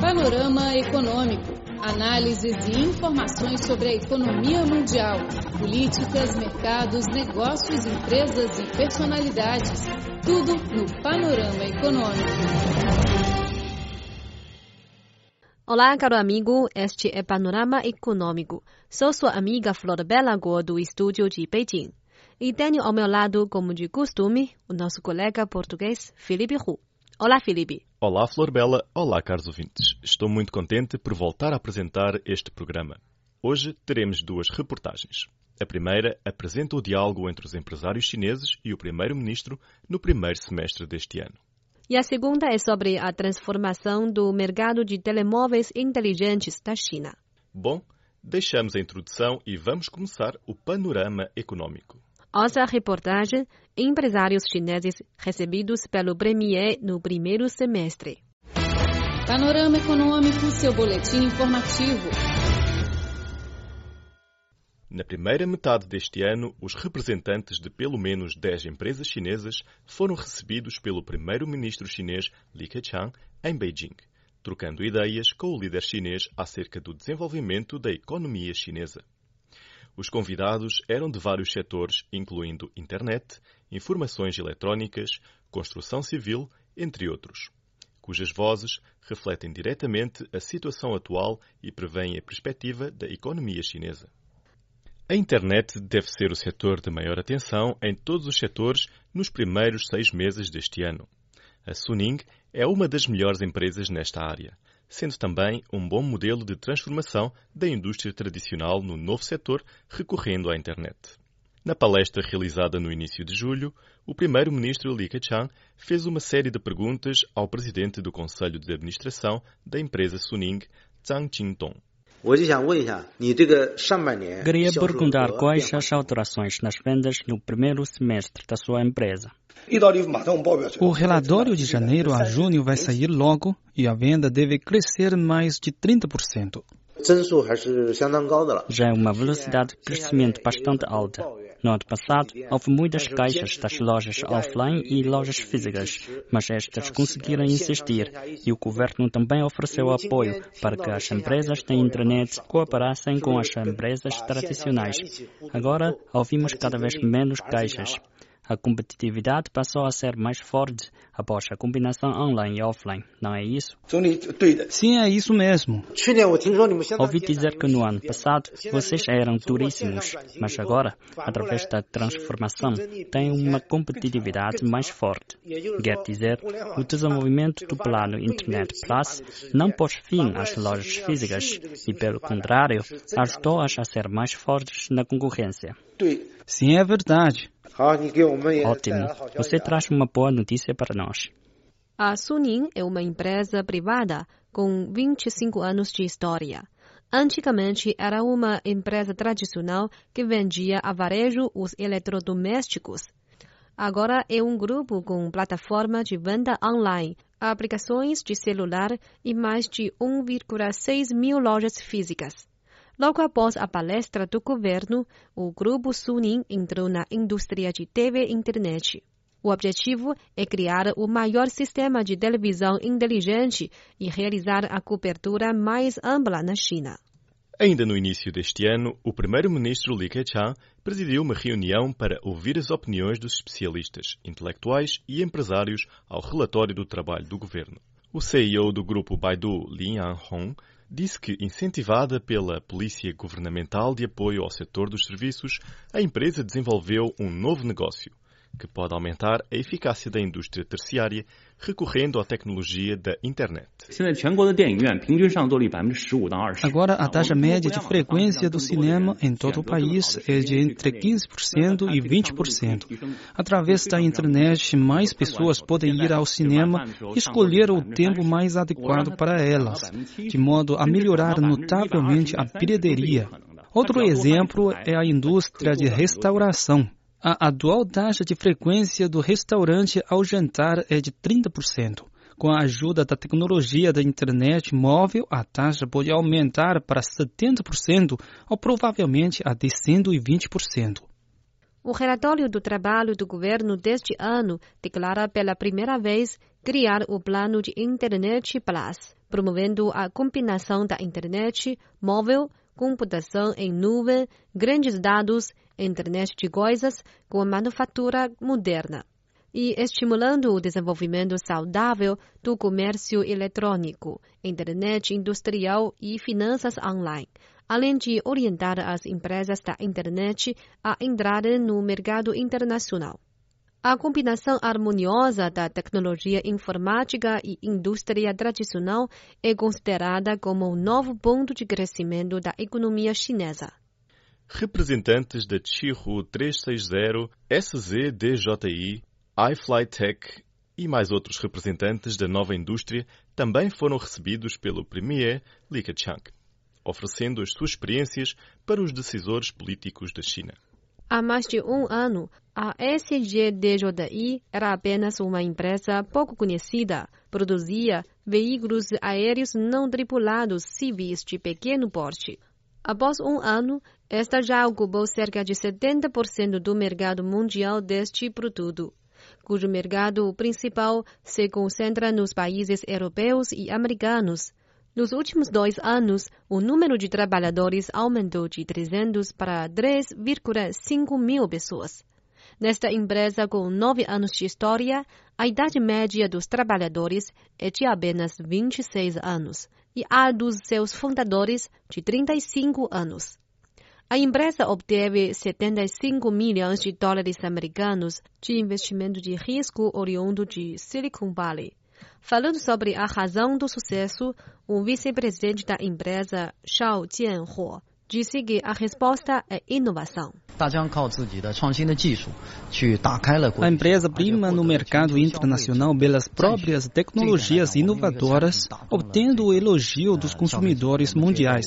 Panorama Econômico. Análises e informações sobre a economia mundial, políticas, mercados, negócios, empresas e personalidades. Tudo no Panorama Econômico. Olá, caro amigo. Este é Panorama Econômico. Sou sua amiga Flor Bela Go, do estúdio de Beijing. E tenho ao meu lado, como de costume, o nosso colega português, Felipe Hu. Olá, Felipe. Olá, Flor Bela. Olá, caros ouvintes. Estou muito contente por voltar a apresentar este programa. Hoje teremos duas reportagens. A primeira apresenta o diálogo entre os empresários chineses e o primeiro-ministro no primeiro semestre deste ano. E a segunda é sobre a transformação do mercado de telemóveis inteligentes da China. Bom, deixamos a introdução e vamos começar o panorama econômico. Ouça a reportagem Empresários chineses recebidos pelo Premier no primeiro semestre. Panorama Econômico, seu boletim informativo. Na primeira metade deste ano, os representantes de pelo menos 10 empresas chinesas foram recebidos pelo primeiro-ministro chinês Li Keqiang em Beijing, trocando ideias com o líder chinês acerca do desenvolvimento da economia chinesa. Os convidados eram de vários setores, incluindo internet, informações eletrónicas, construção civil, entre outros, cujas vozes refletem diretamente a situação atual e prevêem a perspectiva da economia chinesa. A internet deve ser o setor de maior atenção em todos os setores nos primeiros seis meses deste ano. A Suning é uma das melhores empresas nesta área, sendo também um bom modelo de transformação da indústria tradicional no novo setor recorrendo à internet. Na palestra realizada no início de julho, o primeiro-ministro Li Keqiang fez uma série de perguntas ao presidente do Conselho de Administração da empresa Suning, Zhang Qingdong. Queria perguntar quais as alterações nas vendas no primeiro semestre da sua empresa. O relatório de janeiro a junho vai sair logo e a venda deve crescer mais de 30%. Já é uma velocidade de crescimento bastante alta. No ano passado, houve muitas caixas das lojas offline e lojas físicas, mas estas conseguiram insistir e o governo também ofereceu apoio para que as empresas da internet cooperassem com as empresas tradicionais. Agora, ouvimos cada vez menos caixas. A competitividade passou a ser mais forte após a combinação online e offline, não é isso? Sim, é isso mesmo. Ouvi dizer que no ano passado vocês eram duríssimos, mas agora, através da transformação, têm uma competitividade mais forte. Quer dizer, o desenvolvimento do plano Internet Plus não pôs fim às lojas físicas e, pelo contrário, ajudou-as a ser mais fortes na concorrência. Sim, é verdade. Ótimo. Você traz uma boa notícia para nós. A Suning é uma empresa privada com 25 anos de história. Antigamente era uma empresa tradicional que vendia a varejo os eletrodomésticos. Agora é um grupo com plataforma de venda online, aplicações de celular e mais de 1,6 mil lojas físicas. Logo após a palestra do governo, o grupo Suning entrou na indústria de TV e internet. O objetivo é criar o maior sistema de televisão inteligente e realizar a cobertura mais ampla na China. Ainda no início deste ano, o primeiro-ministro Li Keqiang presidiu uma reunião para ouvir as opiniões dos especialistas, intelectuais e empresários ao relatório do trabalho do governo. O CEO do grupo Baidu, Lin Yanhong, disse que, incentivada pela Polícia Governamental de Apoio ao Setor dos Serviços, a empresa desenvolveu um novo negócio que pode aumentar a eficácia da indústria terciária recorrendo à tecnologia da internet. Agora, a taxa média de frequência do cinema em todo o país é de entre 15% e 20%. Através da internet, mais pessoas podem ir ao cinema e escolher o tempo mais adequado para elas, de modo a melhorar notavelmente a bilheteria. Outro exemplo é a indústria de restauração. A atual taxa de frequência do restaurante ao jantar é de 30%. Com a ajuda da tecnologia da internet móvel, a taxa pode aumentar para 70% ou provavelmente até 120%. O relatório do trabalho do governo deste ano declara pela primeira vez criar o plano de Internet Plus, promovendo a combinação da internet móvel, computação em nuvem, grandes dados, internet de coisas com a manufatura moderna e estimulando o desenvolvimento saudável do comércio eletrônico, internet industrial e finanças online, além de orientar as empresas da internet a entrarem no mercado internacional. A combinação harmoniosa da tecnologia informática e indústria tradicional é considerada como um novo ponto de crescimento da economia chinesa. Representantes da Chihu 360 SZDJI iFlyTech e mais outros representantes da nova indústria também foram recebidos pelo Premier Li Keqiang, oferecendo as suas experiências para os decisores políticos da China. Há mais de um ano, a SGDJI era apenas uma empresa pouco conhecida, produzia veículos aéreos não tripulados civis de pequeno porte. Após um ano, esta já ocupou cerca de 70% do mercado mundial deste produto cujo mercado principal se concentra nos países europeus e americanos. Nos últimos dois anos, o número de trabalhadores aumentou de 300 para 3,5 mil pessoas. Nesta empresa com nove anos de história, a idade média dos trabalhadores é de apenas 26 anos e a dos seus fundadores de 35 anos. A empresa obteve 75 milhões de dólares americanos de investimento de risco oriundo de Silicon Valley. Falando sobre a razão do sucesso, o vice-presidente da empresa, Shao Jianhuo, disse que a resposta é inovação. A empresa prima no mercado internacional pelas próprias tecnologias inovadoras, obtendo o elogio dos consumidores mundiais.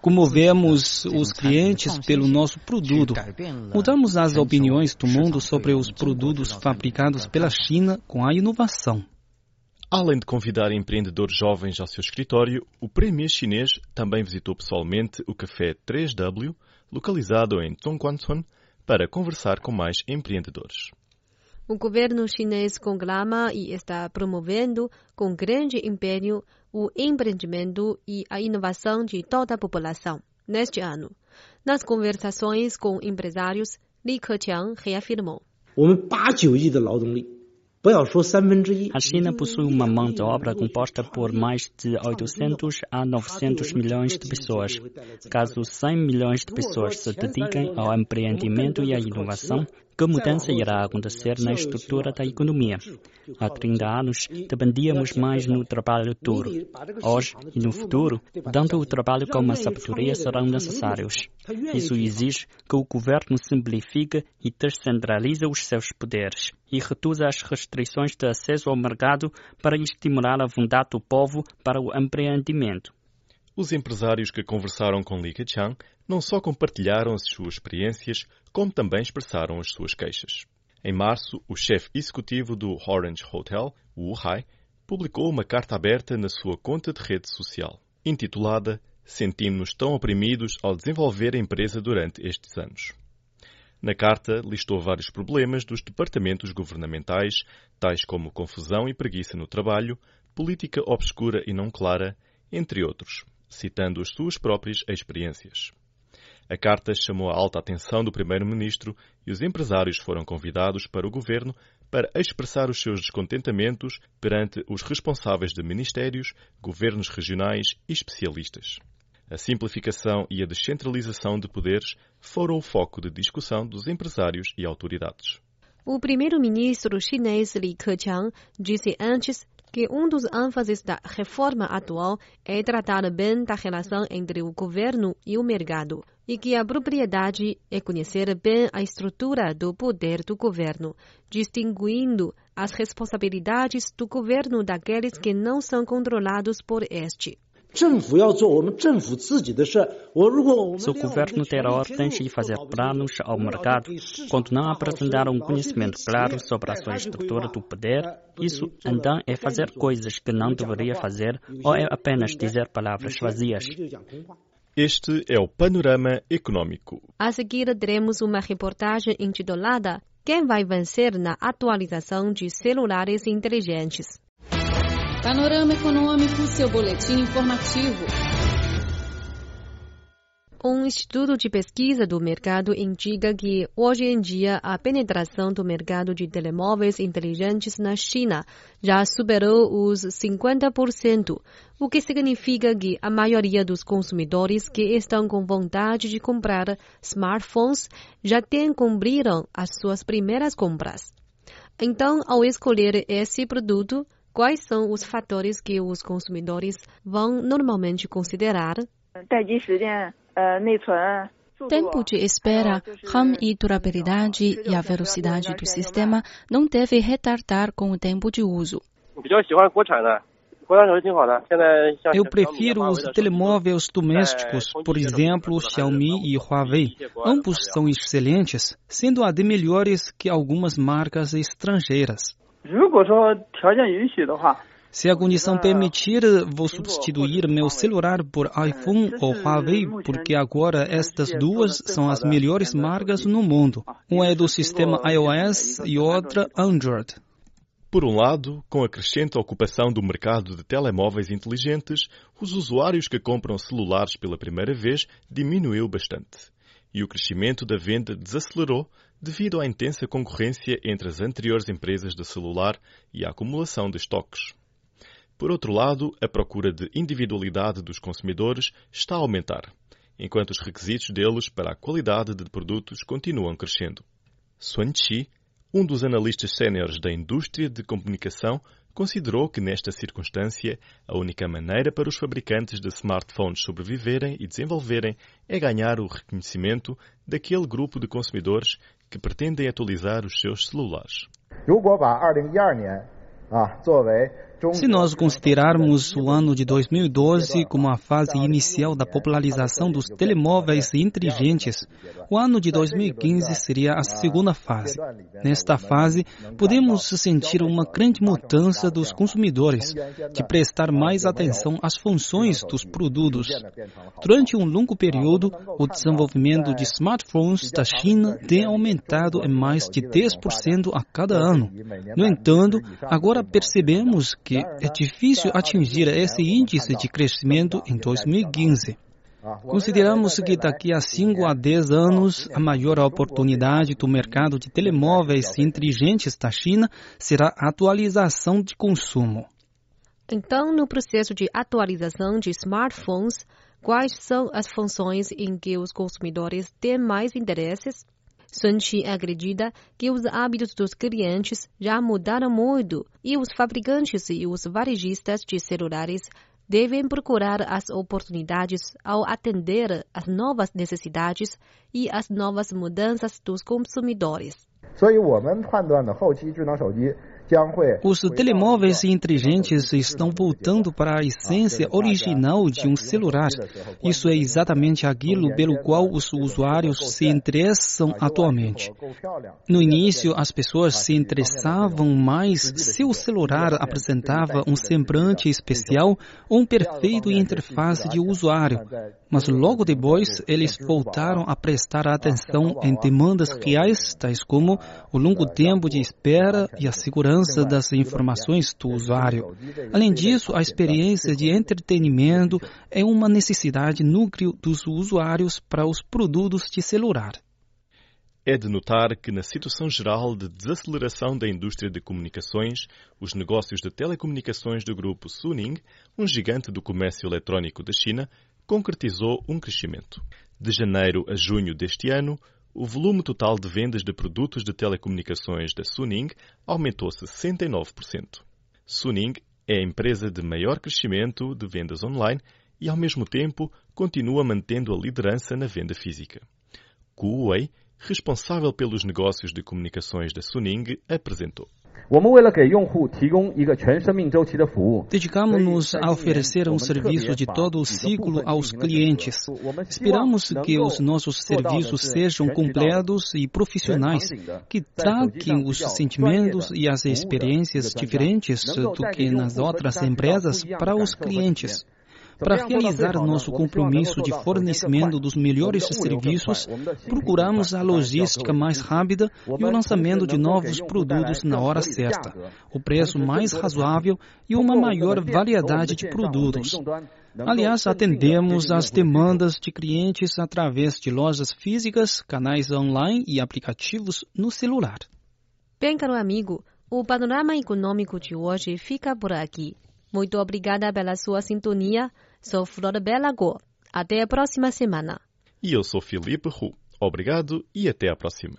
Comovemos os clientes pelo nosso produto. Mudamos as opiniões do mundo sobre os produtos fabricados pela China com a inovação. Além de convidar empreendedores jovens ao seu escritório, o Premier chinês também visitou pessoalmente o Café 3W, localizado em Zhongguancun, para conversar com mais empreendedores. O governo chinês conclama e está promovendo com grande empenho o empreendimento e a inovação de toda a população neste ano. Nas conversações com empresários, Li Keqiang reafirmou. 我们八九亿的劳动力 a China possui uma mão de obra composta por mais de 800 a 900 milhões de pessoas. Caso 100 milhões de pessoas se dediquem ao empreendimento e à inovação, que mudança irá acontecer na estrutura da economia? Há 30 anos, dependíamos mais no trabalho duro. Hoje e no futuro, tanto o trabalho como a sabedoria serão necessários. Isso exige que o governo simplifique e descentralize os seus poderes e reduza as restrições de acesso ao mercado para estimular a vontade do povo para o empreendimento. Os empresários que conversaram com Li Keqiang não só compartilharam as suas experiências, como também expressaram as suas queixas. Em março, o chefe executivo do Orange Hotel, Wu Hai, publicou uma carta aberta na sua conta de rede social, intitulada Sentimos-nos tão oprimidos ao desenvolver a empresa durante estes anos. Na carta, listou vários problemas dos departamentos governamentais, tais como confusão e preguiça no trabalho, política obscura e não clara, entre outros, citando as suas próprias experiências. A carta chamou a alta atenção do primeiro-ministro e os empresários foram convidados para o governo para expressar os seus descontentamentos perante os responsáveis de ministérios, governos regionais e especialistas. A simplificação e a descentralização de poderes foram o foco de discussão dos empresários e autoridades. O primeiro-ministro chinês Li Keqiang disse antes que um dos ênfases da reforma atual é tratar bem da relação entre o governo e o mercado, e que a propriedade é conhecer bem a estrutura do poder do governo, distinguindo as responsabilidades do governo daqueles que não são controlados por este. Se o governo ter ordens e fazer planos ao mercado, quando não apresentar um conhecimento claro sobre a sua estrutura do poder, isso então é fazer coisas que não deveria fazer ou é apenas dizer palavras vazias. Este é o Panorama Econômico. A seguir, teremos uma reportagem intitulada quem vai vencer na atualização de celulares inteligentes. Panorama Econômico, seu boletim informativo. Um estudo de pesquisa do mercado indica que, hoje em dia, a penetração do mercado de telemóveis inteligentes na China já superou os 50%, o que significa que a maioria dos consumidores que estão com vontade de comprar smartphones já têm cumpriram as suas primeiras compras. Então, ao escolher esse produto, quais são os fatores que os consumidores vão normalmente considerar? Tempo de espera, RAM e durabilidade e a velocidade do sistema não deve retardar com o tempo de uso. Eu prefiro os telemóveis domésticos, por exemplo, Xiaomi e Huawei. Ambos são excelentes, sendo até melhores que algumas marcas estrangeiras. Se a condição permitir, vou substituir meu celular por iPhone ou Huawei, porque agora estas duas são as melhores marcas no mundo. Uma é do sistema iOS e outra Android. Por um lado, com a crescente ocupação do mercado de telemóveis inteligentes, os usuários que compram celulares pela primeira vez diminuiu bastante. E o crescimento da venda desacelerou devido à intensa concorrência entre as anteriores empresas de celular e à acumulação de estoques. Por outro lado, a procura de individualidade dos consumidores está a aumentar, enquanto os requisitos deles para a qualidade de produtos continuam crescendo. Sun Chi, um dos analistas séniores da indústria de comunicação, considerou que nesta circunstância a única maneira para os fabricantes de smartphones sobreviverem e desenvolverem é ganhar o reconhecimento daquele grupo de consumidores que pretendem atualizar os seus celulares. Se nós considerarmos o ano de 2012 como a fase inicial da popularização dos telemóveis inteligentes, o ano de 2015 seria a segunda fase. Nesta fase, podemos sentir uma grande mudança dos consumidores, de prestar mais atenção às funções dos produtos. Durante um longo período, o desenvolvimento de smartphones da China tem aumentado em mais de 10% a cada ano. No entanto, agora percebemos que é difícil atingir esse índice de crescimento em 2015. Consideramos que daqui a 5 a 10 anos, a maior oportunidade do mercado de telemóveis inteligentes da China será a atualização de consumo. Então, no processo de atualização de smartphones, quais são as funções em que os consumidores têm mais interesses? Sun Chi acredita que os hábitos dos clientes já mudaram muito e os fabricantes e os varejistas de celulares devem procurar as oportunidades ao atender às novas necessidades e às novas mudanças dos consumidores. 所以我们判断的后期智能手机 os telemóveis inteligentes estão voltando para a essência original de um celular. Isso é exatamente aquilo pelo qual os usuários se interessam atualmente. No início, as pessoas se interessavam mais se o celular apresentava um semblante especial ou um perfeito interface de usuário. Mas logo depois, eles voltaram a prestar atenção em demandas reais, tais como o longo tempo de espera e a segurança das informações do usuário. Além disso, a experiência de entretenimento é uma necessidade núcleo dos usuários para os produtos de celular. É de notar que, na situação geral de desaceleração da indústria de comunicações, os negócios de telecomunicações do grupo Suning, um gigante do comércio eletrónico da China, concretizou um crescimento. De janeiro a junho deste ano, o volume total de vendas de produtos de telecomunicações da Suning aumentou 69%. Suning é a empresa de maior crescimento de vendas online e, ao mesmo tempo, continua mantendo a liderança na venda física. Kuwei, responsável pelos negócios de comunicações da Suning, apresentou. Dedicamos-nos a oferecer um serviço de todo o ciclo aos clientes. Esperamos que os nossos serviços sejam completos e profissionais, que traguem os sentimentos e as experiências diferentes do que nas outras empresas para os clientes. Para realizar nosso compromisso de fornecimento dos melhores serviços, procuramos a logística mais rápida e o lançamento de novos produtos na hora certa, o preço mais razoável e uma maior variedade de produtos. Aliás, atendemos às demandas de clientes através de lojas físicas, canais online e aplicativos no celular. Bem, caro amigo, o panorama econômico de hoje fica por aqui. Muito obrigada pela sua sintonia. Sou Flor Belago. Até a próxima semana. E eu sou Felipe Hu. Obrigado e até a próxima.